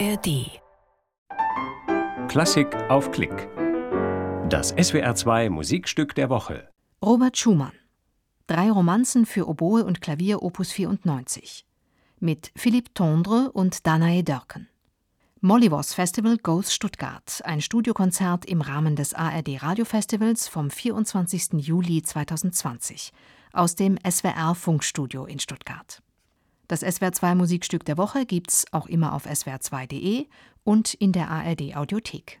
ARD. Klassik auf Klick. Das SWR2 Musikstück der Woche. Robert Schumann. Drei Romanzen für Oboe und Klavier Opus 94. Mit Philippe Tondre und Danae Dörken. Mollywos Festival Goes Stuttgart, ein Studiokonzert im Rahmen des ARD Radiofestivals vom 24. Juli 2020 aus dem SWR Funkstudio in Stuttgart. Das SWR2 Musikstück der Woche gibt's auch immer auf swr2.de und in der ARD Audiothek.